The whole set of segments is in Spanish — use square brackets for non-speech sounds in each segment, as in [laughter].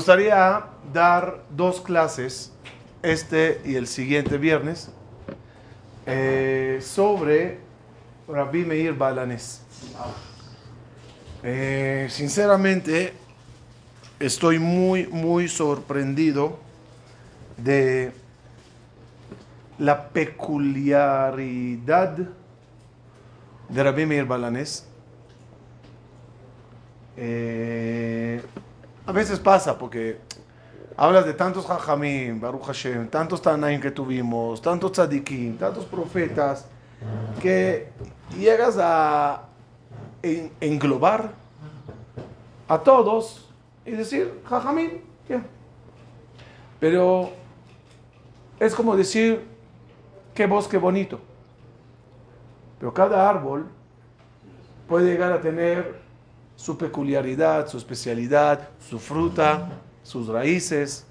gustaría dar dos clases, este y el siguiente viernes, eh, sobre Rabbi Meir Balanes. Eh, sinceramente, estoy muy, muy sorprendido de la peculiaridad de Rabbi Meir Balanés. Eh, a veces pasa porque hablas de tantos Jajamim, Baruch Hashem, tantos Tanaim que tuvimos, tantos Tzadikim, tantos profetas, que llegas a englobar a todos y decir Jajamim. Pero es como decir qué bosque bonito. Pero cada árbol puede llegar a tener su peculiaridad, su especialidad, su fruta, sus raíces.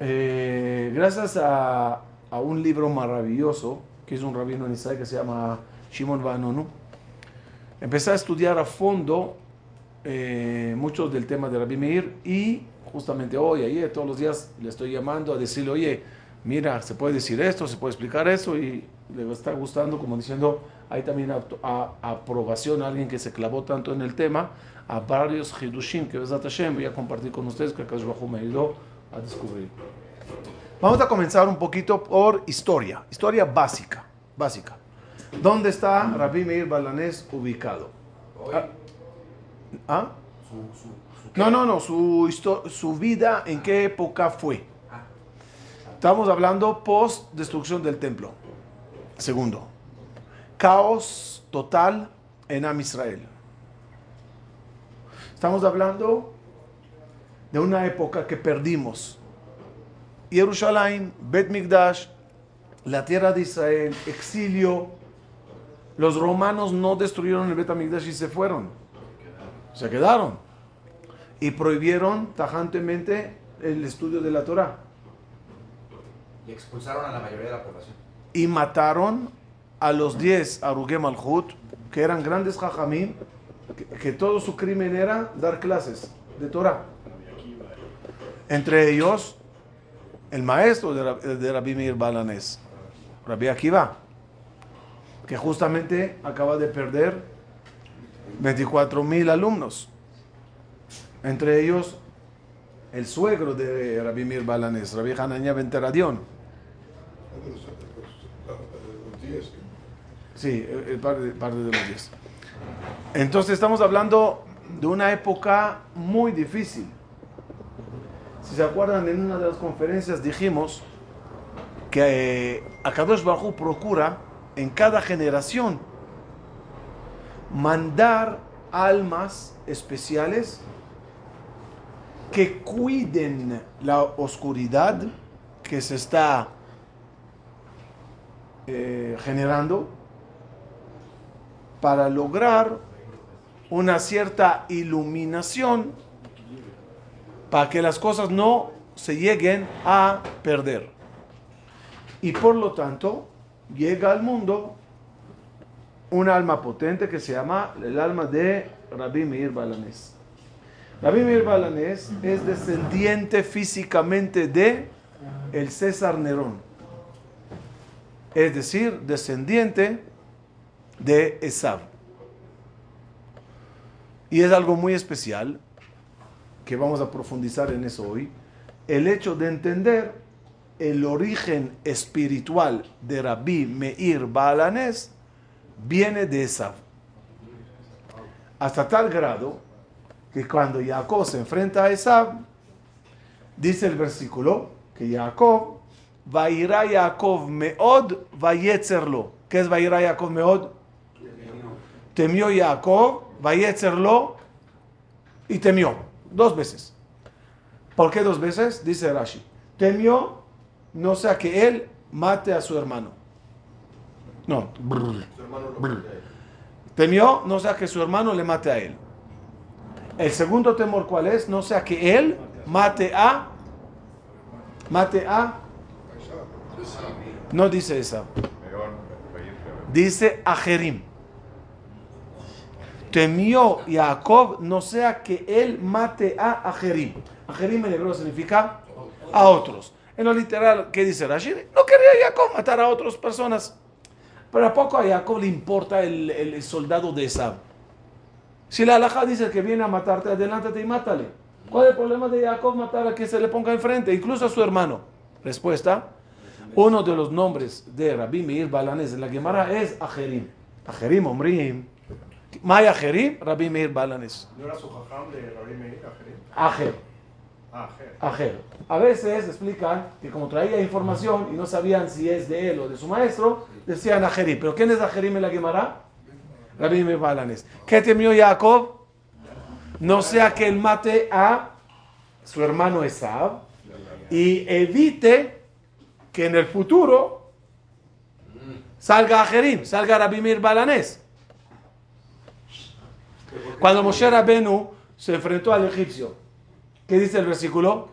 Eh, gracias a, un libro maravilloso, que es un rabino en Israel que se llama Shimon Vanonu, empecé a estudiar a fondo eh, mucho del tema de Rabbi Meir y justamente hoy, ayer, todos los días le estoy llamando a decirle, oye, mira, se puede decir esto, se puede explicar eso y le está gustando, como diciendo, hay también a, aprobación a alguien que se clavó tanto en el tema, a varios Hidushim que Hashem voy a compartir con ustedes que Akash Bajo me ayudó a descubrir. Vamos a comenzar un poquito por historia, historia básica, básica. ¿Dónde está Rabbi Meir Balanés ubicado? ¿Ah? ¿Ah? no, no, no, su, su vida, ¿en qué época fue? Estamos hablando post destrucción del templo. Segundo, caos total en Am Israel. Estamos hablando de una época que perdimos. Jerusalén, Bet Migdash, la tierra de Israel, exilio. Los romanos no destruyeron el Bet Migdash y se fueron. Se quedaron. Y prohibieron tajantemente el estudio de la Torah. Y expulsaron a la mayoría de la población. Y mataron a los 10 Arugé Malhut, que eran grandes jajamim, que, todo su crimen era dar clases de Torah. Entre ellos, el maestro de, de Rabbi Meir Balanés, Rabbi Akiva, que justamente acaba de perder 24 mil alumnos. Entre ellos, el suegro de Rabbi Mir Balanés, Rabbi Hanania Benteradión Sí, el par de, de los diez. Entonces estamos hablando de una época muy difícil. Si se acuerdan, en una de las conferencias dijimos que eh, Akadosh Baruj procura en cada generación mandar almas especiales que cuiden la oscuridad que se está eh, generando para lograr una cierta iluminación para que las cosas no se lleguen a perder. Y por lo tanto, llega al mundo un alma potente que se llama el alma de Rabbi Meir Balanés. Rabbi Meir Balanés es descendiente físicamente de el César Nerón es decir, descendiente de Esab. Y es algo muy especial, que vamos a profundizar en eso hoy, el hecho de entender el origen espiritual de Rabbi Meir Balanés viene de Esab. Hasta tal grado que cuando Jacob se enfrenta a Esab, dice el versículo que Jacob Vaira Yaakov meod vayetzerlo. ¿Qué es Vaira Yaakov meod? Temió Yaakov, vayetzerlo y temió. Dos veces. ¿Por qué dos veces? Dice Rashi. Temió no sea que él mate a su hermano. No. Temió no sea que su hermano le mate a él. El segundo temor, ¿cuál es? No sea que él mate a mate a no dice esa. Dice Ajerim. Temió Jacob no sea que él mate a Ajerim. Ajerim en hebreo significa a otros. En lo literal, ¿qué dice Rashid? No quería Jacob matar a otras personas. Pero a poco a Jacob le importa el, el soldado de Esab. Si la alhaja dice que viene a matarte, adelántate y mátale. ¿Cuál es el problema de Jacob matar a que se le ponga enfrente, incluso a su hermano? Respuesta. Uno de los nombres de Rabbi Meir Balanes en la Gemara es Ajerim. Ajerim, Omrim. Maya Ajerim, Rabbi Meir Balanes. ¿No era su jajam de Rabbi Meir, Ajer. Ajer. A veces explican que como traía información y no sabían si es de él o de su maestro, decían Ajerim. ¿Pero quién es Ajerim en la Gemara? Rabbi Meir Balanes. ¿Qué temió Jacob? No sea que él mate a su hermano Esab y evite que en el futuro salga Ajerim, salga Rabbi Meir Balanés. Cuando Moshe Rabenu se enfrentó al egipcio, ¿qué dice el versículo?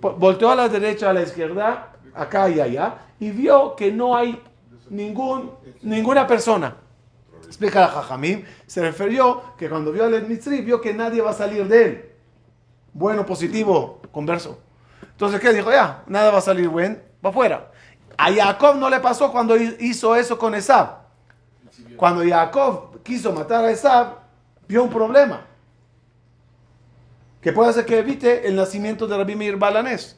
Volteó a la derecha, a la izquierda, acá y allá, y vio que no hay ningún, ninguna persona. Explica la Jajamim, se refirió que cuando vio al Mitzri, vio que nadie va a salir de él. Bueno, positivo, converso. Entonces, ¿qué dijo? Ya, nada va a salir buen, va afuera. A Jacob no le pasó cuando hizo eso con Esab. Cuando Jacob quiso matar a Esab, vio un problema. Que puede hacer que evite el nacimiento de Rabbi Meir Balanés.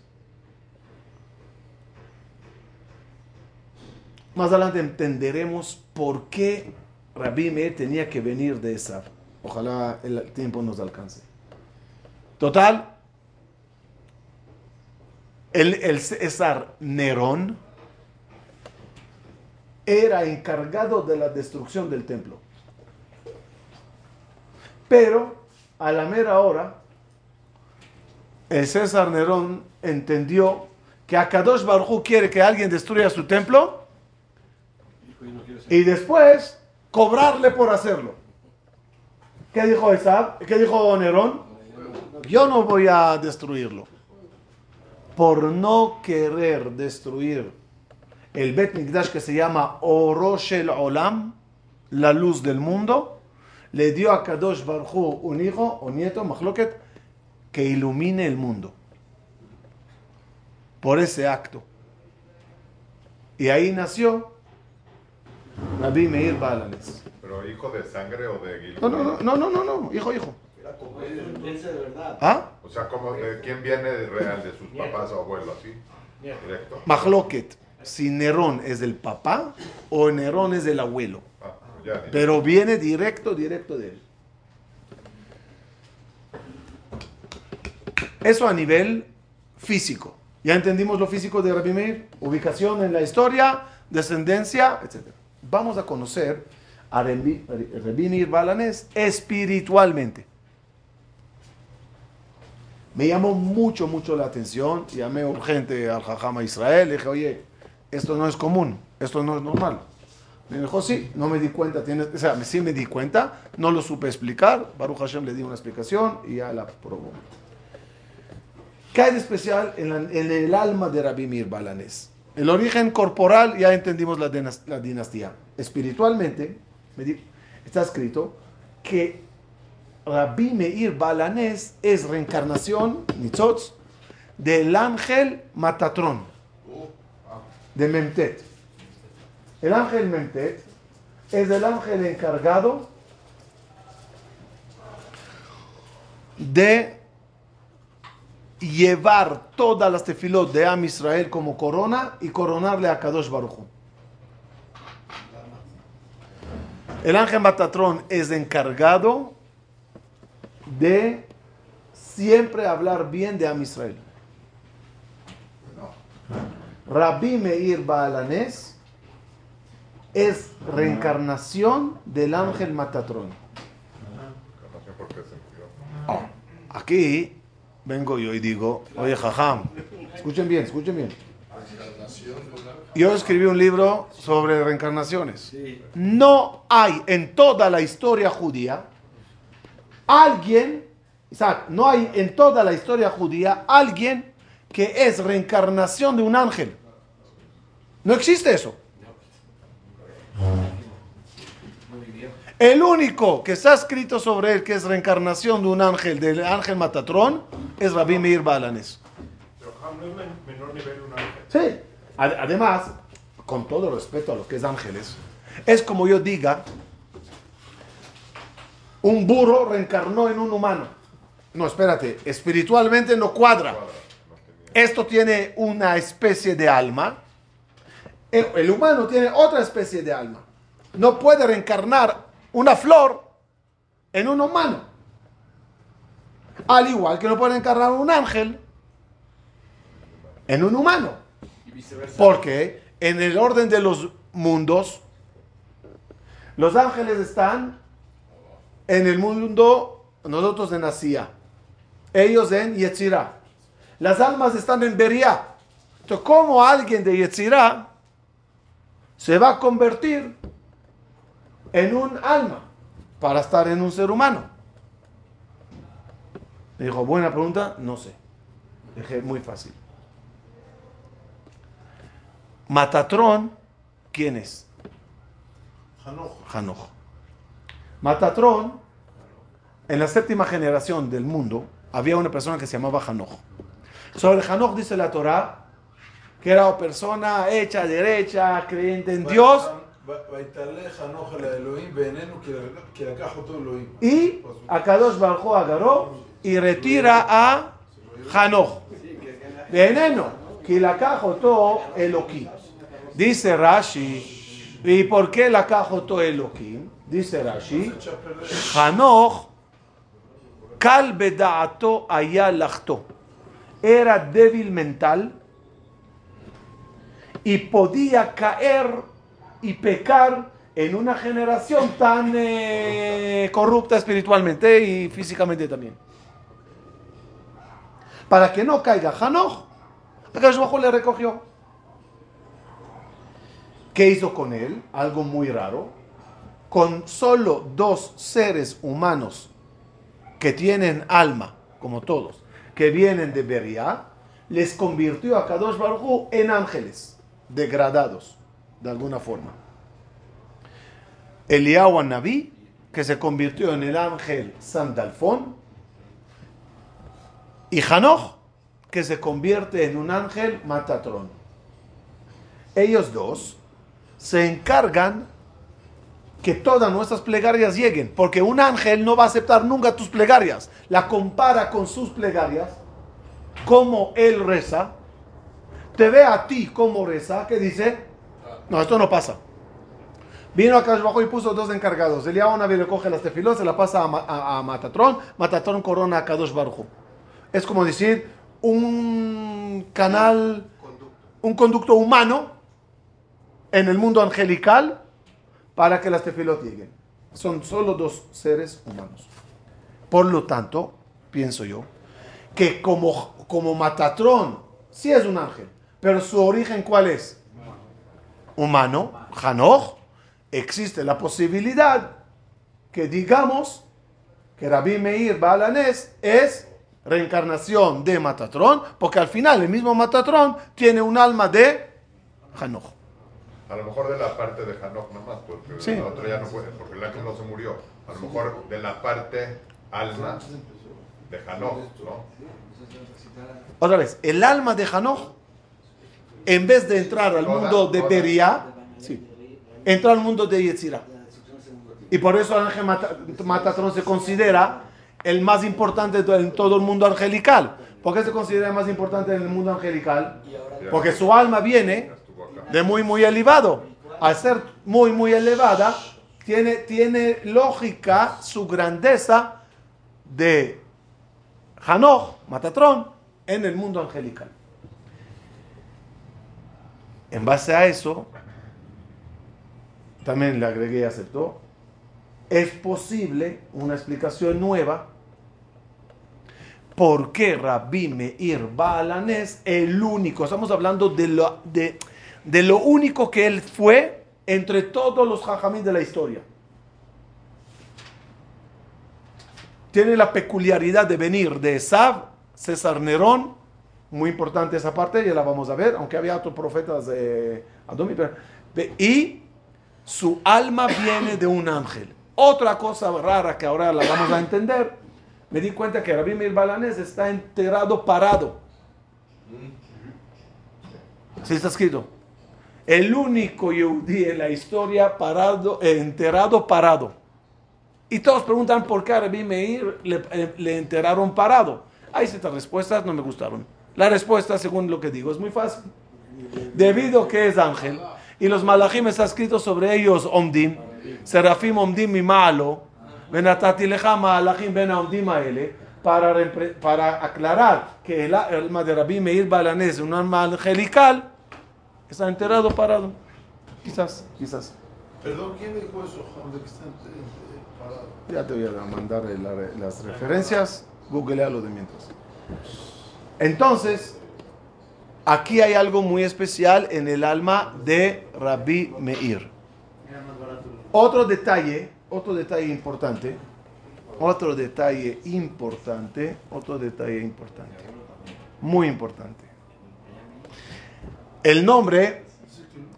Más adelante entenderemos por qué Rabbi Meir tenía que venir de Esab. Ojalá el tiempo nos alcance. Total, el, el César Nerón era encargado de la destrucción del templo. Pero a la mera hora, el César Nerón entendió que Akadosh Baruj quiere que alguien destruya su templo y después cobrarle por hacerlo. ¿Qué dijo Esab? ¿Qué dijo Nerón? Yo no voy a destruirlo. Por no querer destruir el Bet Mikdash que se llama Oroshel Olam, la luz del mundo, le dio a Kadosh Barhu un hijo o nieto, Mahloket, que ilumine el mundo. Por ese acto. Y ahí nació Rabbi Meir Balanes. ¿Pero hijo de sangre o de Gilgul? No, no, no, no, no, no, hijo, hijo. Era como de verdad. ¿Ah? O sea, como de quién viene de real, de sus papás o abuelos, así, directo. Mahloket. Si Nerón es del papá o Nerón es del abuelo. Ah, Pero viene directo, directo de él. Eso a nivel físico. Ya entendimos lo físico de Rabbi ubicación en la historia, descendencia, etc. Vamos a conocer a Rabbi Meir Balanés espiritualmente. Me llamó mucho, mucho la atención. Llamé urgente al Jajama Israel. Le dije, oye, esto no es común, esto no es normal. Me dijo, sí, no me di cuenta, tienes, o sea, sí me di cuenta, no lo supe explicar. Baruch Hashem le di una explicación y ya la probó. ¿Qué hay de especial en, la- en el alma de Rabbi Mir Balanés? El origen corporal, ya entendimos la, dinas- la dinastía. Espiritualmente, me di- está escrito que Rabbi Meir Balanés es reencarnación, Nitzotz, del ángel Matatrón, de Memtet. El ángel Memtet es el ángel encargado de llevar todas las tefilot de Am Israel como corona y coronarle a Kadosh Baruj Hu. El ángel Matatrón es encargado de siempre hablar bien de Am Israel. Rabbi Meir Baalanés es reencarnación del ángel Matatrón. Se enfrió. Aquí vengo yo y digo, oye, jajam, escuchen bien, escuchen bien. Yo escribí un libro sobre reencarnaciones. No hay en toda la historia judía alguien, Isaac, no hay en toda la historia judía alguien que es reencarnación de un ángel. No existe eso. El único que está escrito sobre él, que es reencarnación de un ángel, del ángel Matatrón, es Rabbi Meir Balanes. Pero Ham no es menor nivel un ángel. Sí. Además, con todo respeto a lo que es ángeles, es como yo diga, un burro reencarnó en un humano. No, espérate, espiritualmente no cuadra. Esto tiene una especie de alma. El, humano tiene otra especie de alma. No puede reencarnar una flor en un humano. Al igual que no puede reencarnar un ángel en un humano. Porque en el orden de los mundos, los ángeles están en el mundo, nosotros en Asia, ellos en Yetzirah. Las almas están en Beria. Entonces, ¿cómo alguien de Yetzirah se va a convertir en un alma para estar en un ser humano? Me dijo, buena pregunta, no sé. Dije, muy fácil. Matatrón, ¿quién es? Hanoch. Matatrón, en la séptima generación del mundo, había una persona que se llamaba Hanoch. Sobre Hanoch dice la Torah que era una persona hecha, derecha, creyente en Dios. Y a Kadosh Baruj agarró y retira a Hanoch. Veneno, que la. Dice Rashi, ¿y por qué la cajotó Elohim? Dice Rashi, ayalachto era débil mental y podía caer y pecar en una generación tan eh, corrupta espiritualmente y físicamente también. Para que no caiga Hanoch, Akash le recogió. ¿Qué hizo con él? Algo muy raro. Con solo dos seres humanos que tienen alma, como todos, que vienen de Beria, les convirtió a Kadosh Baruj en ángeles degradados, de alguna forma. Eliyahu Naví, que se convirtió en el ángel Sandalfón, y Hanoch, que se convierte en un ángel Matatrón. Ellos dos se encargan que todas nuestras plegarias lleguen, porque un ángel no va a aceptar nunca tus plegarias. La compara con sus plegarias, como él reza, te ve a ti como reza, que dice, no, esto no pasa. Vino acá abajo y puso dos encargados. El una vez le coge las tefilos, se la pasa a, Matatrón, Matatrón corona a Kadosh Barujo. Es como decir, un canal, un conducto humano en el mundo angelical para que las tefilot lleguen. Son solo dos seres humanos. Por lo tanto, pienso yo, que como, como Matatrón, sí es un ángel, pero su origen ¿cuál es? Humano, Hanoch, existe la posibilidad que digamos que Rabbi Meir Balanés es reencarnación de Matatrón, porque al final el mismo Matatrón tiene un alma de Hanoch. A lo mejor de la parte de Hanok nomás, porque la otra ya no puede, porque el ángel no se murió. A lo mejor de la parte alma de Hanok, ¿no? Otra vez, el alma de Hanok, en vez de entrar al mundo de Beria, sí, entró al mundo de Yetzirah. Y por eso el ángel Matatrón se considera el más importante en todo el mundo angelical. ¿Por qué se considera el más importante en el mundo angelical? Porque su alma viene de muy, muy elevado. Al ser muy, muy elevada, tiene, tiene lógica su grandeza de Hanoch, Matatrón, en el mundo angelical. En base a eso, también le agregué y aceptó, es posible una explicación nueva por qué Rabbi Meir Balanes, el único, estamos hablando de, lo, de lo único que él fue entre todos los jajamín de la historia. Tiene la peculiaridad de venir de Esab, César Nerón, muy importante esa parte, ya la vamos a ver, aunque había otros profetas de Adomi, y su alma viene de un ángel. Otra cosa rara que ahora la vamos a entender, me di cuenta que Rabbi Meir Balanés está enterrado parado. Sí está escrito. El único Yehudi en la historia parado, eh, enterrado parado. Y todos preguntan por qué a Rabbi Meir le, eh, le enterraron parado. Hay ciertas respuestas, no me gustaron. La respuesta, según lo que digo, es muy fácil. Debido que es ángel, y los malachim está escrito sobre ellos omdim, serafim omdim mi malo, venatati leja malachim ben omdim aele, para, para aclarar que el alma de Rabbi Meir Balanés, un alma angelical, está enterrado parado. Quizás, quizás. Perdón, ¿quién dijo eso, Juan? ¿De que está ent- parado? Ya te voy a mandar eh, las referencias. Googlealo de mientras. Entonces, aquí hay algo muy especial en el alma de Rabbi Meir. Otro detalle, otro detalle importante, otro detalle importante, otro detalle importante, muy importante. El nombre,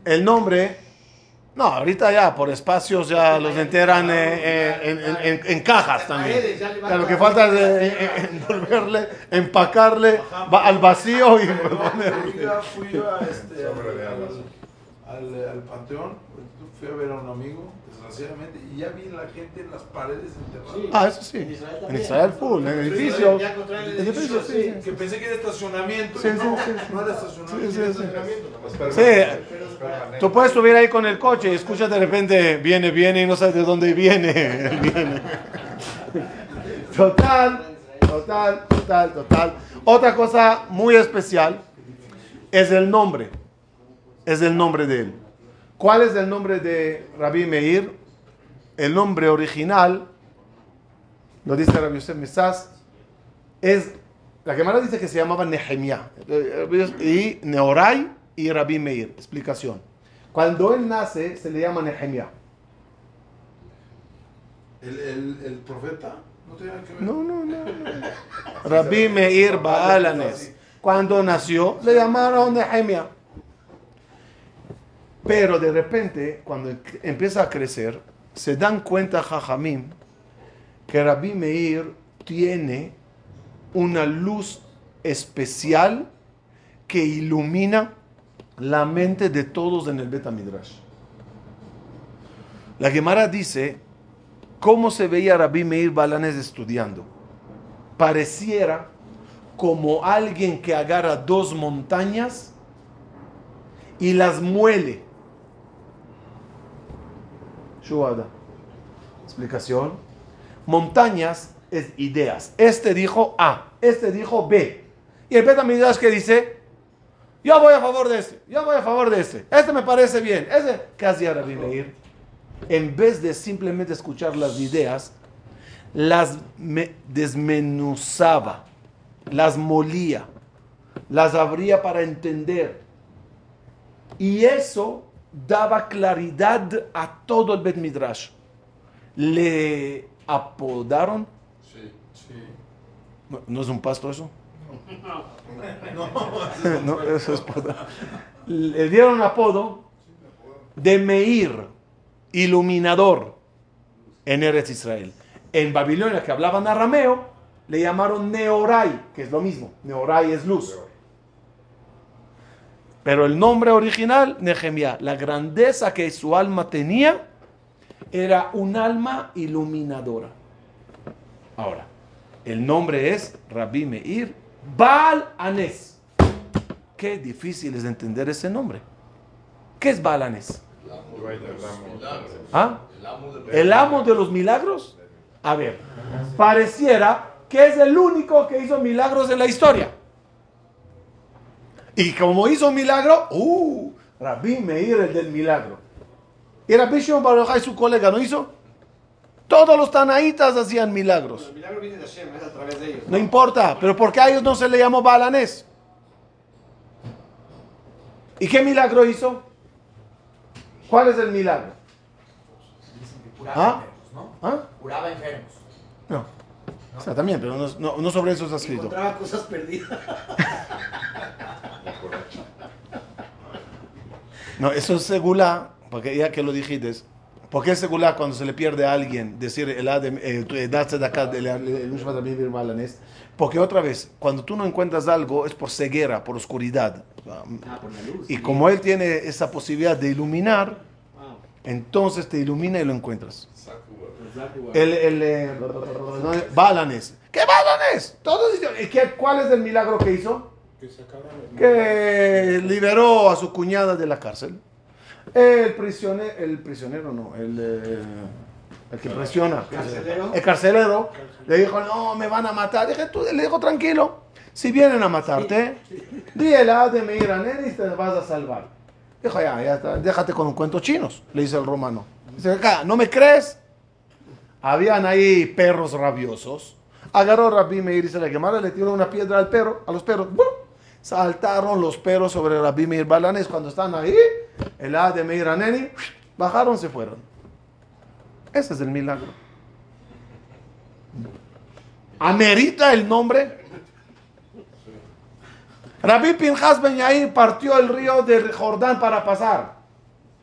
el nombre, no, ahorita ya por espacios ya los enteran eh, eh, en, en- en- en cajas también. Ya lo que falta es eh, eh, [laughs] envolverle, empacarle al vacío y ponerle. [laughs] Fui fui a, este, al, alas. al, al panteón, fui a ver a un amigo, desgraciadamente, y ya vi la gente en las paredes enterrada. Ah, eso sí. En Israel En también. Israel full, en edificios. Ya el Edificios, sí, sí. Que pensé que era estacionamiento. Sí, sí, no, sí. no era estacionamiento. Sí, sí, era sí. estacionamiento. Sí, tú puedes subir ahí con el coche y escuchas de repente, viene, viene y no sabes de dónde viene. [laughs] viene. Total, total, total, total. Otra cosa muy especial es el nombre. Es el nombre de él. ¿Cuál es el nombre de Rabbi Meir? El nombre original, lo dice Rabbi Yosef Misas, es, la Gemara dice que se llamaba Nehemiah. Y Neorai y Rabbi Meir. Explicación. Cuando él nace, se le llama Nehemiah. El, el, el profeta no tenía que ver. No, no, no. no. Rabbi Meir Baalanes. Cuando nació, le llamaron Nehemiah. Pero de repente, cuando empieza a crecer, se dan cuenta Jajamim que Rabbi Meir tiene una luz especial que ilumina la mente de todos en el Beta Midrash. La Gemara dice cómo se veía Rabbi Meir Balanes estudiando. Pareciera como alguien que agarra dos montañas y las muele. Shuada. Explicación. Montañas es ideas. Este dijo A, este dijo B. Y el Beta Midrash que dice, yo voy a favor de este, yo voy a favor de este, este me parece bien, ese, ¿qué hacía Rabbi Meir? En vez de simplemente escuchar las ideas, las me- desmenuzaba, las molía, las abría para entender. Y eso daba claridad a todo el Bet Midrash. Le apodaron, Sí, sí. ¿no, no es un pasto eso? No, [laughs] [laughs] eso es poda. Le dieron apodo de Meir, iluminador, en Eretz Israel. En Babilonia, que hablaban arameo, le llamaron Neorai, que es lo mismo. Neorai es luz. Pero el nombre original, Nehemiah, la grandeza que su alma tenía, era un alma iluminadora. Ahora, el nombre es Rabbi Meir Baal Anes. Qué difícil es entender ese nombre. ¿Qué es Baal Anes? ¿Ah? ¿El amo de los milagros? A ver, pareciera que es el único que hizo milagros en la historia. Y como hizo un milagro, ¡uh! Rabbi Meir, el del milagro. Y Rabbi Shimon Bar Yochai, su colega, ¿no hizo? Todos los tanaitas hacían milagros. El milagro viene de Hashem, es a través de ellos. No importa, pero ¿por qué a ellos no se le llamó Balanés? ¿Y qué milagro hizo? ¿Cuál es el milagro? Dicen que curaba ¿Ah? enfermos, ¿no? ¿Ah? Curaba enfermos. No. O sea, también, pero no, no- no sobre eso está escrito. Encontraba cosas perdidas. [laughs] No, eso es segula, porque ya que lo dijiste, porque es secular cuando se le pierde a alguien decir el eh? Porque otra vez, cuando tú no encuentras algo es por ceguera, por oscuridad. Ah, por la luz. Y como él tiene esa posibilidad de iluminar, Wow. entonces te ilumina y lo encuentras. El, el eh, Balanes. ¿Qué Balanes? Todos dicen- ¿y qué- ¿Cuál es el milagro que hizo? Que sacaron el- Que liberó a su cuñada de la cárcel. El prisionero, el prisionero no, el, eh, el que presiona. ¿Carcelero? El carcelero le dijo, no, me van a matar. Dije, tú, le dijo, tranquilo, si vienen a matarte, di el de me ir a y te vas a salvar. Dijo, ya, ya está, déjate con un cuento chinos, le dice el romano. Dice, acá, ¿no me crees? Habían ahí perros rabiosos. Agarró a Rabbi Meir y se le quemaron, le tiró una piedra al perro, a los perros. ¡bum! Saltaron los perros sobre Rabbi Meir Balanes cuando están ahí. El A de Meir Aneni, bajaron, se fueron. Ese es el milagro. ¿Amerita el nombre? Rabbi Pinjas Ben Yair partió el río de Jordán para pasar.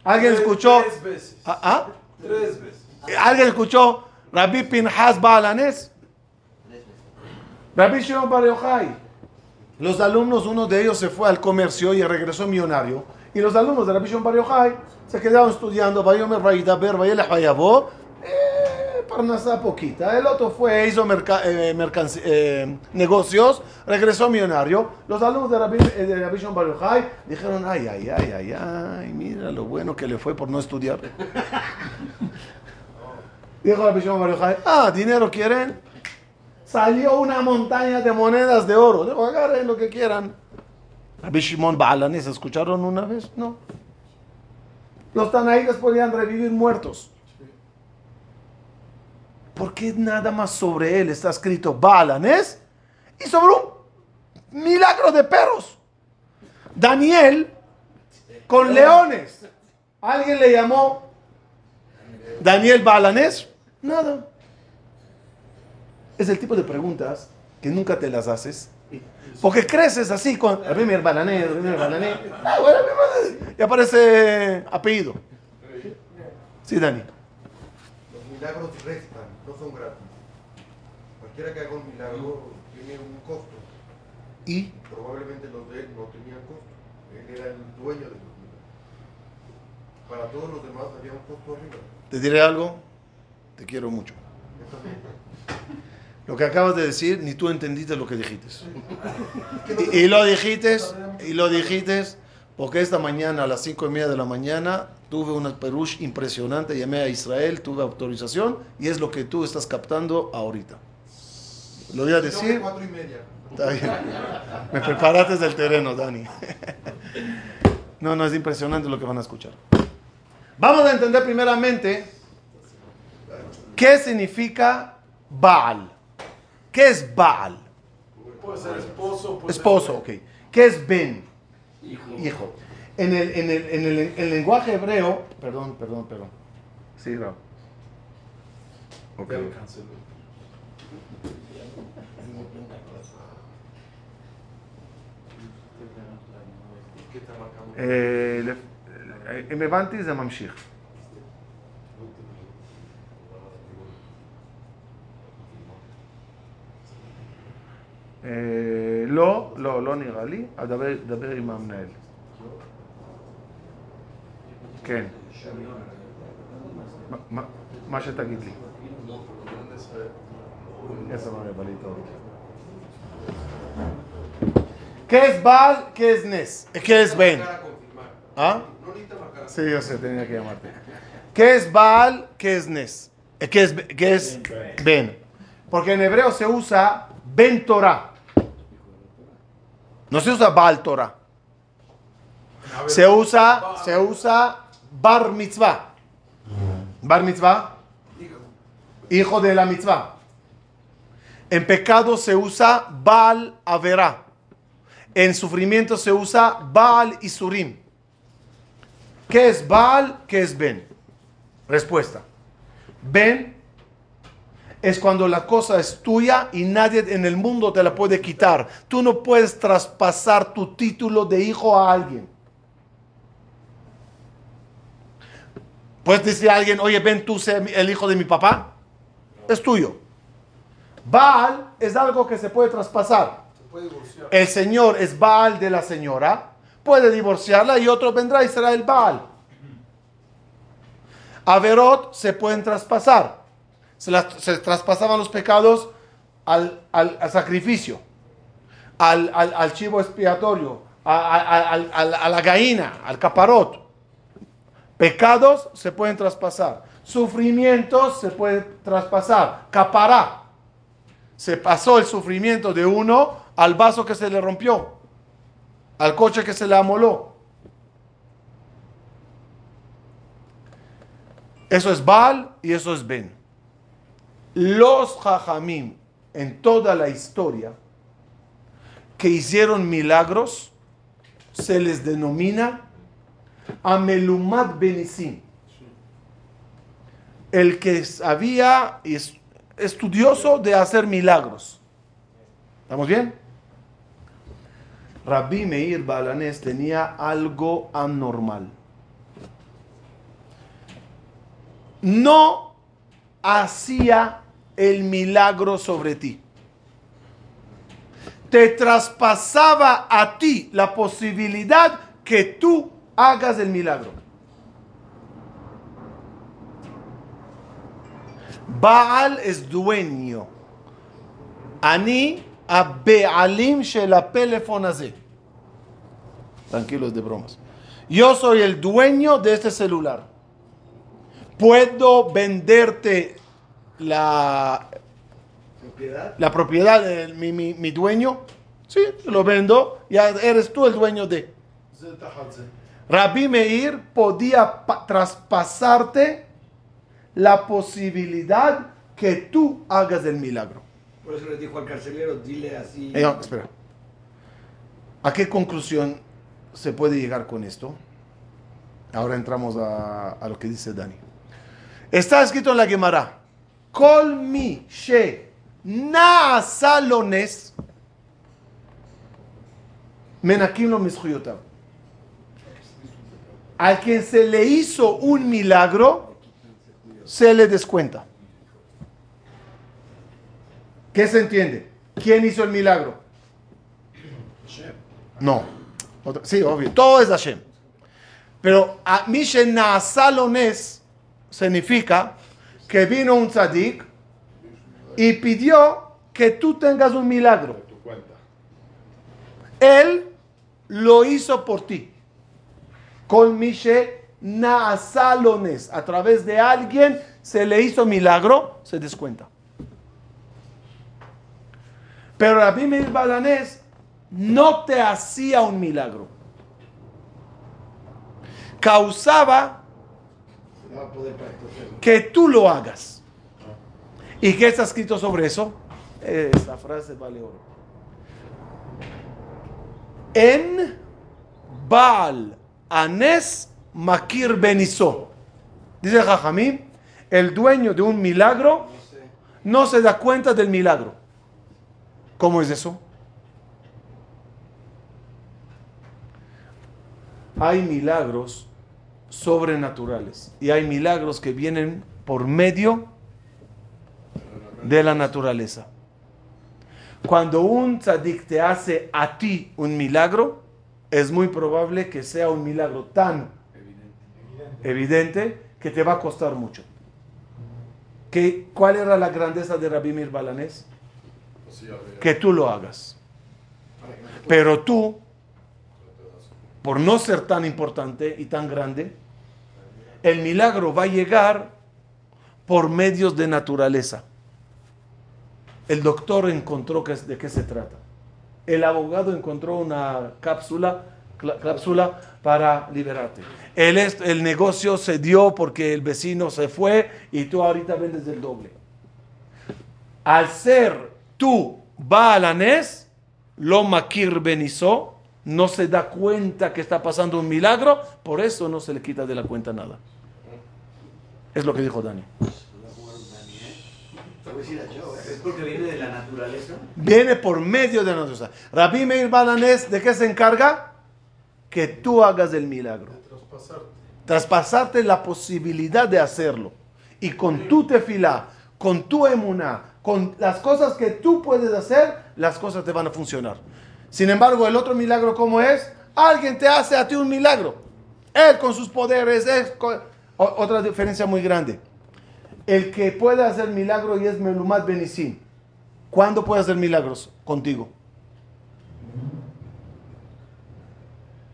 ¿Alguien Tres- escuchó? Tres veces. ¿Ah? ah? Tres veces. ¿Alguien escuchó Rabbi Pinhas Balanes? Rabbi Shimon Bar Yochai. Los alumnos, uno de ellos se fue al comercio y regresó millonario. Y los alumnos de Rabbi Shimon Bar Yochai se quedaron estudiando. Eh, Parnasá poquita. El otro fue, hizo merca- eh, eh, negocios, regresó millonario. Los alumnos de Rabbi, eh, de Bar Yochai dijeron, ay, ay, ay, ay, ay, mira lo bueno que le fue por no estudiar. [laughs] Dijo Rabbi Shimon Bar Yochai, ah, dinero quieren. Salió una montaña de monedas de oro. Agarren lo que quieran. Rabbi Shimon Balanes, ¿escucharon una vez? No. Los tanaítas podían revivir muertos. ¿Por qué nada más sobre él está escrito Balanes? Y sobre un milagro de perros. Daniel con leones. ¿Alguien le llamó Daniel Balanes? Nada. Es el tipo de preguntas que nunca te las haces. Porque creces así con balané, el primer balané. Ah, bueno, balané. Y aparece apellido. Sí, Dani. Los milagros restan, no son gratis. Cualquiera que haga un milagro tiene un costo. Y Probablemente los de él no tenían costo. Él era el dueño de los milagros. Para todos los demás había un costo arriba. te diré algo. Te quiero mucho. Yo también. Lo que acabas de decir, ni tú entendiste lo que dijiste. [laughs] Y, y lo dijiste, y lo dijiste, porque esta mañana a las cinco y media de la mañana tuve una perush impresionante, llamé a Israel, tuve autorización, y es lo que tú estás captando ahorita. Lo voy a decir. cuatro y media. Está bien. Me preparaste del terreno, Dani. No, no, es impresionante lo que van a escuchar. Vamos a entender primeramente qué significa Baal. ¿Qué es Baal? Puede ser esposo. Puede Esposo, ok. ¿Qué es Ben? Hijo. En el, en el, en el, en el lenguaje hebreo, perdón, perdón, perdón. Sí, Raúl. Ok. Ya lo canceló. ¿Qué está לא, לא, לא נראה לי. אדבר דבר עם המנהל. כן. מה- מה- מה שתגיד לי. Eso no me valí todo. ¿Qué es Baal? ¿Qué es Nes? ¿Qué es Ben? Para confirmar. ¿Ah? No necesita marcar. Sí, yo sé, tenía que llamarte. ¿Qué es Baal? ¿Qué es Nes? Eh, ¿Qué es, qué es Ben? Porque en hebreo se usa Ben Torah. No se usa Baal Torah. Se usa, se usa Bar Mitzvah. Bar Mitzvah, hijo de la mitzvah. En pecado se usa Baal Averá. En sufrimiento se usa Baal Isurim. ¿Qué es Baal? ¿Qué es Ben? Respuesta. Ben es cuando la cosa es tuya y nadie en el mundo te la puede quitar. Tú no puedes traspasar tu título de hijo a alguien. ¿Puedes decir a alguien, oye, ven tú sé el hijo de mi papá? Es tuyo. Baal es algo que se puede traspasar. Se puede divorciar. El señor es Baal de la señora, puede divorciarla y otro vendrá y será el Baal. Averot se pueden traspasar. Se, traspasaban los pecados al, sacrificio, al, chivo expiatorio, a la gallina, al caparot. Pecados se pueden traspasar. Sufrimientos se pueden traspasar. Capará. Se pasó el sufrimiento de uno al vaso que se le rompió, al coche que se le amoló. Eso es Baal y eso es Ben. Los Jajamim en toda la historia que hicieron milagros se les denomina Amelumat Benisim. El que es estudioso de hacer milagros. ¿Estamos bien? Rabbi Meir Balanés tenía algo anormal. No hacía el milagro sobre ti. Te traspasaba a ti la posibilidad que tú hagas el milagro. Baal es dueño. Ani abealim shel הפלאפון הזה. Tranquilos de bromas. Yo soy el dueño de este celular. Puedo venderte la propiedad, la propiedad de mi, mi, mi dueño, sí, lo vendo, ya eres tú el dueño de. Rabbi Meir podía traspasarte la posibilidad que tú hagas el milagro. Por eso le dijo al carcelero, dile así. Eh, espera. ¿A qué conclusión se puede llegar con esto? Ahora entramos a, a lo que dice Dani. Está escrito en la Gemara Kol mi she naasalones menakim lo mizhuyotav. Al quien se le hizo un milagro, se le descuenta. ¿Qué se entiende? ¿Quién hizo el milagro? No. Sí, obvio. Todo es Hashem. Pero a Mishen Naasalones significa que vino un tzadik y pidió que tú tengas un milagro. Tu cuenta. Él lo hizo por ti. Con Mishe Naasalones. A través de alguien se le hizo milagro, se descuenta. Pero Rabbi Meir Balanés no te hacía un milagro. Causaba No va a poder para esto hacerlo. Que tú lo hagas. ¿Y qué está escrito sobre eso? Esa frase vale oro. En Baal Anes Makir Benizó. Dice Jajamim, el dueño de un milagro no se da cuenta del milagro. ¿Cómo es eso? Hay milagros sobrenaturales y hay milagros que vienen por medio de la naturaleza. Cuando un tzadik te hace a ti un milagro, es muy probable que sea un milagro tan evidente que te va a costar mucho. ¿Qué, ¿Cuál era la grandeza de Rabbi Mir Balanés? Ver. Que tú lo hagas. Pero tú, por no ser tan importante y tan grande, el milagro va a llegar por medios de naturaleza. El doctor encontró que- de qué se trata. El abogado encontró una cápsula, cápsula para liberarte. El, el negocio se dio porque el vecino se fue y tú ahorita vendes el doble. Al ser tú Baalanés, lo Makir Benizó, no se da cuenta que está pasando un milagro, por eso no se le quita de la cuenta nada. Es lo que dijo Dani. ¿Es porque viene de la naturaleza? Viene por medio de la naturaleza. Rabbi Meir Balanés, ¿de qué se encarga? Que tú hagas el milagro. Traspasarte. traspasarte la posibilidad de hacerlo. Y con tu tefilá, con tu emuná, con las cosas que tú puedes hacer, las cosas te van a funcionar. Sin embargo, el otro milagro, ¿cómo es? Alguien te hace a ti un milagro. Él con sus poderes, él con- otra diferencia muy grande. El que puede hacer milagro y es Melumat Benisim. ¿Cuándo puede hacer milagros contigo?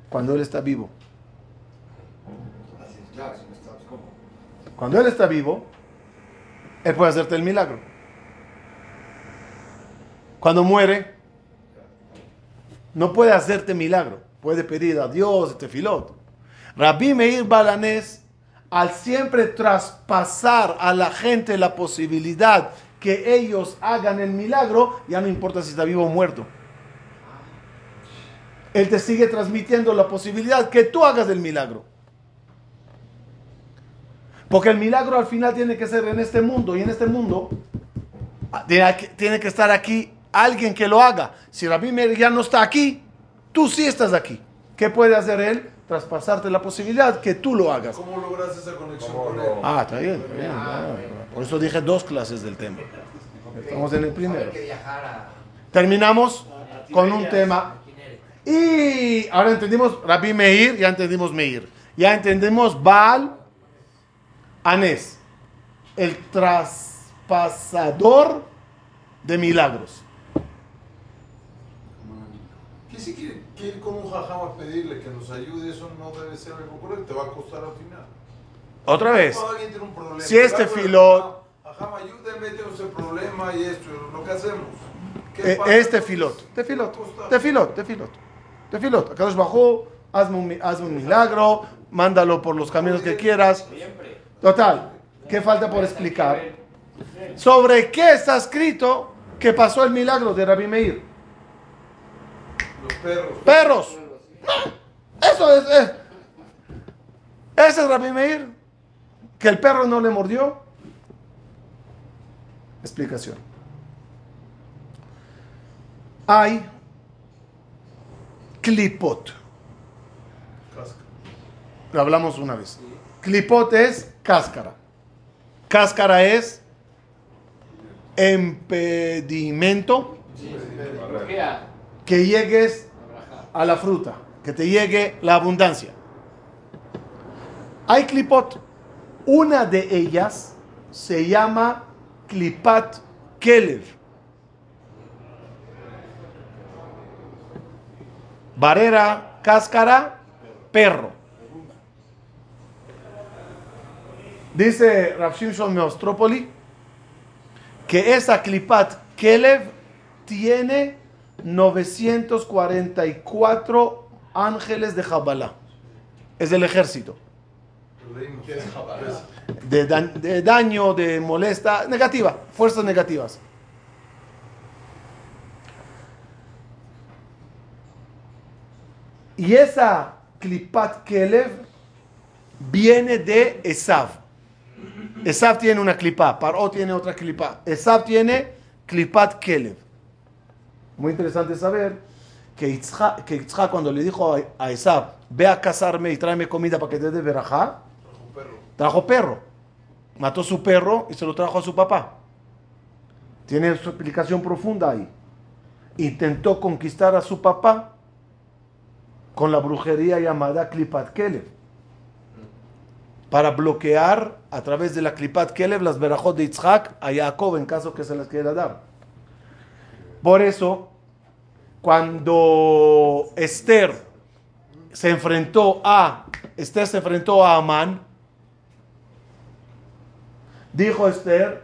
Cuando Él está vivo. Cuando Él está vivo, Él puede hacerte el milagro. Cuando muere, no puede hacerte milagro. Puede pedir a Dios, tefilot. Rabbi Meir Balanés, al siempre traspasar a la gente la posibilidad que ellos hagan el milagro, ya no importa si está vivo o muerto. Él te sigue transmitiendo la posibilidad que tú hagas el milagro. Porque el milagro al final tiene que ser en este mundo y en este mundo tiene que- tiene que estar aquí alguien que lo haga. Si Rabbi Meir ya no está aquí, tú sí estás aquí. ¿Qué puede hacer él? Traspasarte la posibilidad que tú lo hagas. ¿Cómo logras esa conexión ¿Cómo con él? Ah, está bien. está bien, ah, Por eso dije dos clases del tema. Estamos en el primero. Terminamos con un tema. Y ahora entendimos Rabbi Meir, ya entendimos Meir. Ya entendimos Baal Anés, el traspasador de milagros. Que si quiere, quiere ir con un jajam a pedirle que nos ayude, eso no debe ser algo correcto, te va a costar al final. Otra vez, problema, Si este filot- jajam, ayúdame, tengo ese problema y esto, lo que hacemos. ¿Qué eh, este filot, tefilot, tefilot, tefilot, tefilot. Akadosh Bajú, hazme un, hazme un milagro, mándalo por los caminos que quieras. Total, ¿qué falta por explicar? ¿Sobre qué está escrito que pasó el milagro de Rabbi Meir? Perros. perros. Eso es, es. Ese es Rabbi Meir. Que el perro no le mordió. Explicación. Hay clipot. Lo hablamos una vez. Clipot es cáscara. Cáscara es impedimento que llegues a la fruta, que te llegue la abundancia. Hay clipot. Una de ellas se llama clipat kelev. Barrera, cáscara, perro. Dice Rav Shimshon Meostrópoli que esa clipat kelev tiene 944 ángeles de Jabalá. Es del ejército. De, da- de daño, de molesta, negativa, fuerzas negativas. Y esa clipat kelev viene de Esav. Esav tiene una clipa, Paró tiene otra clipa. Esav tiene clipat kelev. Muy interesante saber que Yitzhak, que Yitzhak cuando le dijo a, Esav, ve a casarme y tráeme comida para que te dé verajá, trajo perro. Mató su perro y se lo trajo a su papá. Tiene su explicación profunda ahí. Intentó conquistar a su papá con la brujería llamada Klipat Kelev. Para bloquear a través de la Klipat Kelev las verajot de Yitzhak a Jacob en caso que se las quiera dar. Por eso, cuando Esther se enfrentó a, Esther se enfrentó a Amán, dijo Esther,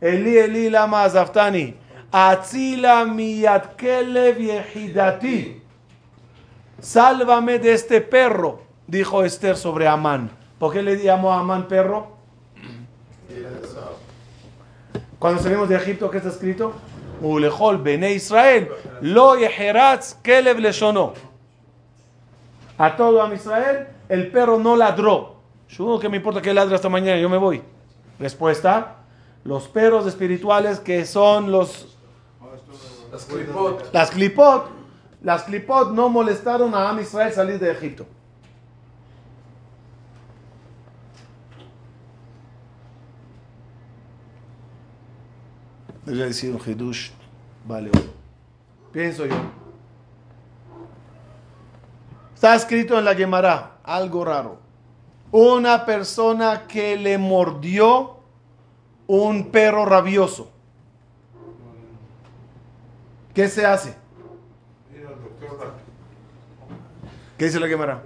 Eli Eli lama azaftani, atzila miyad kelev yehidati, sálvame de este perro, dijo Esther sobre Amán. ¿Por qué le llamó a Amán perro? Cuando salimos de Egipto, ¿qué está escrito? Bene Israel, lo yeheratz kelev leshono. A todo a Israel, el perro no ladró. Yo, ¿qué me importa que ladre hasta mañana? Yo me voy. Respuesta, los perros espirituales que son los, Las clipot. las clipot, las clipot no molestaron a Am Israel salir de Egipto. Debería decir un Hidush, vale. Pienso yo. Está escrito en la Gemara, algo raro. Una persona que le mordió un perro rabioso. ¿Qué se hace? Mira, doctor. ¿Qué dice la Gemara?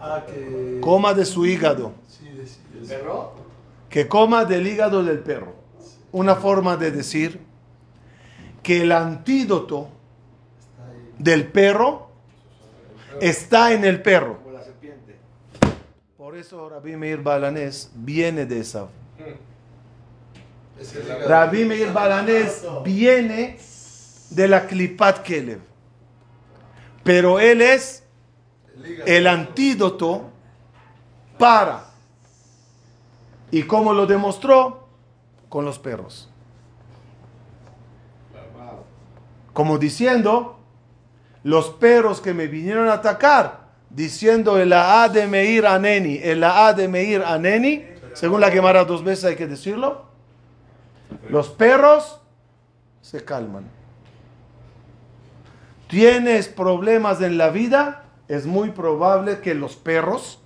Ah, que. Coma de su hígado. Sí, ¿Perro? Que coma del hígado del perro. Una forma de decir que el antídoto del perro está en el perro. Por eso Rabbi Meir Balanés viene de esa. Rabbi Meir Balanés viene de la Klipat Kelev. Pero él es el antídoto para. ¿Y cómo lo demostró? Con los perros. Como diciendo, los perros que me vinieron a atacar, diciendo el A de Meir Aneni, el A de Meir Aneni, según la Gemara dos veces hay que decirlo, los perros se calman. Tienes problemas en la vida, es muy probable que los perros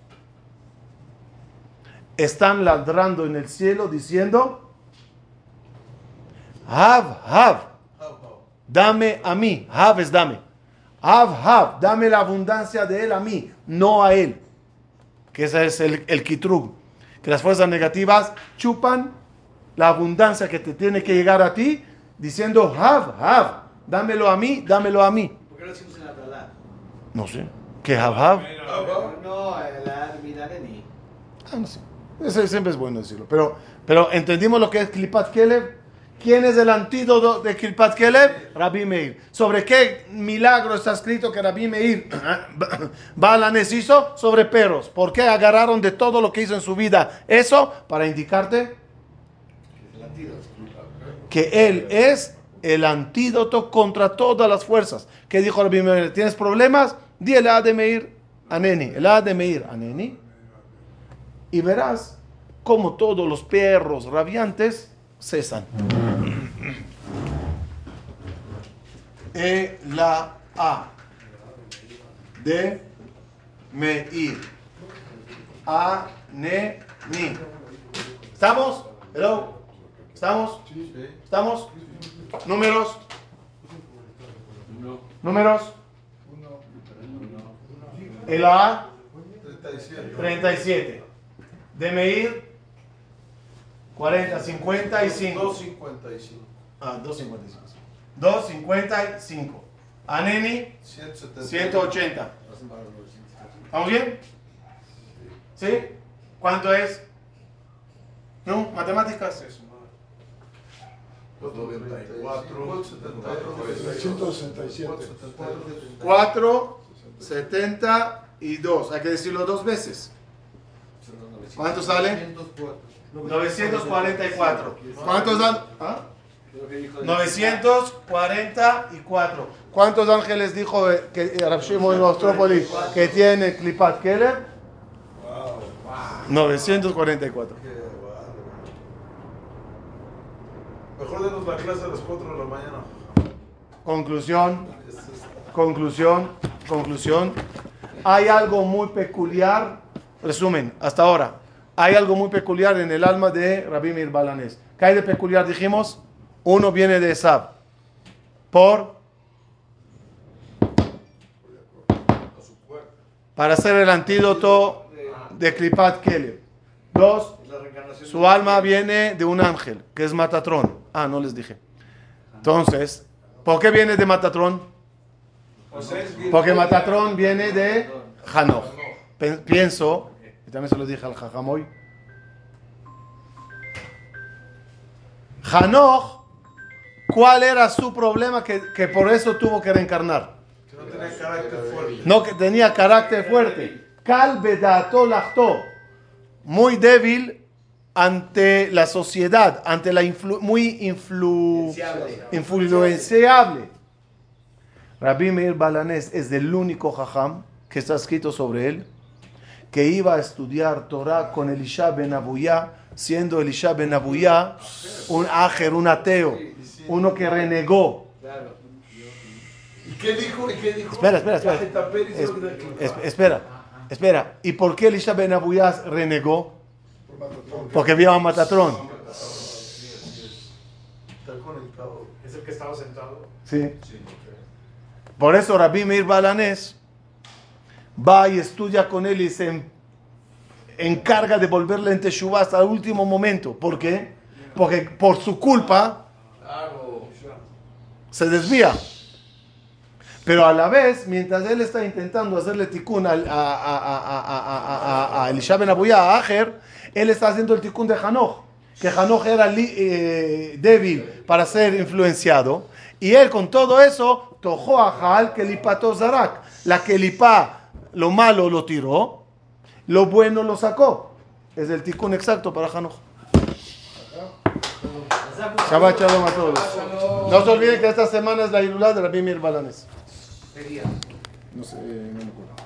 están ladrando en el cielo diciendo, Hav, Hav, dame a mí, Hav es dame, Hav, Hav, dame la abundancia de él a mí, no a él. Que ese es el, el kitrug, que las fuerzas negativas chupan la abundancia que te tiene que llegar a ti, diciendo, Hav, Hav, dámelo a mí, dámelo a mí. ¿Por qué lo decimos en la Torah? No sé, ¿qué Hav, Hav? No, la Midaneni. Ah, no sé. Ese siempre es bueno decirlo. Pero, pero entendimos lo que es Klipat Kelev. ¿Quién es el antídoto de Klipat Kelev? Rabbi Meir. ¿Sobre qué milagro está escrito que Rabbi Meir [coughs] Balanes hizo? Sobre perros. ¿Por qué agarraron de todo lo que hizo en su vida eso? Para indicarte que él es el antídoto contra todas las fuerzas. ¿Qué dijo Rabbi Meir? ¿Tienes problemas? Di el A de. El de Meir a Neni. Y verás cómo todos los perros rabiantes cesan. E la A de Meir. A ne ni. ¿Estamos? Hello. ¿Estamos? ¿Estamos? Números. Números. El A 37. 37. De Meir 40, 55. 255. Ah, 255. 255. Aneni 170. 180. ¿Estamos bien? ¿Sí? ¿Cuánto es? ¿No? ¿Matemáticas? 94. 167. 4, 72. Hay que decirlo dos veces. ¿Cuánto sale? 944. ¿Cuántos dan? ¿Ah? 944. ¿Cuántos ángeles dijo eh, que eh, Rav Shimon Ostrópolis que tiene Klipat Keller? 944. Qué bárbaro. Mejor denos la clase a las 4 de la mañana. Conclusión, conclusión, conclusión. Hay algo muy peculiar, resumen, hasta ahora, hay algo muy peculiar en el alma de Rabbi Mir Balanés. ¿Qué hay de peculiar? Dijimos, uno viene de Esab. Por para hacer el antídoto de Klipat Keleb. Dos, su alma viene de un ángel, que es Matatrón. Ah, no les dije. Entonces, ¿por qué viene de Matatrón? Porque Matatrón viene de. Pen- Pienso, y también se lo dije al Jajamoy. Hanoch, ¿cuál era su problema que, que por eso tuvo que reencarnar? Que no tenía carácter fuerte. No que tenía carácter fuerte. Calvedato lactó. Muy débil ante la sociedad, ante la influ- muy influ- Influenciable. influenciable. Rabbi Meir Balanés es el único jajam que está escrito sobre él que iba a estudiar Torah con Elisha ben Abuyá siendo Elisha ben Abuyá un áger, un ateo, uno que renegó. ¿Y qué dijo? ¿Y qué dijo? Espera, espera, espera. Es- ¿dónde- es- espera, espera. ¿Y por qué Elisha ben Abuyá renegó? Porque vio a Matatrón. Es el que estaba sentado. Sí. Por eso Rabbi Meir Balanés va y estudia con él y se en- encarga de volverle en Teshuvah hasta el último momento. ¿Por qué? Porque por su culpa se desvía. Pero a la vez, mientras él está intentando hacerle tikkun a, a, a, Elisha Abuya, a él está haciendo el tikkun de Hanoch. Que Hanoch era eh, débil para ser influenciado. Y él con todo eso, tojó a Jal Kelipato Zarak. La Kelipá, lo malo lo tiró, lo bueno lo sacó. Es el tikkun exacto para Hanoch. Shabbat Shalom a todos. No se olviden que esta semana es la Irulá de Rabbi Mir Balanes. Sería. No sé, no me acuerdo.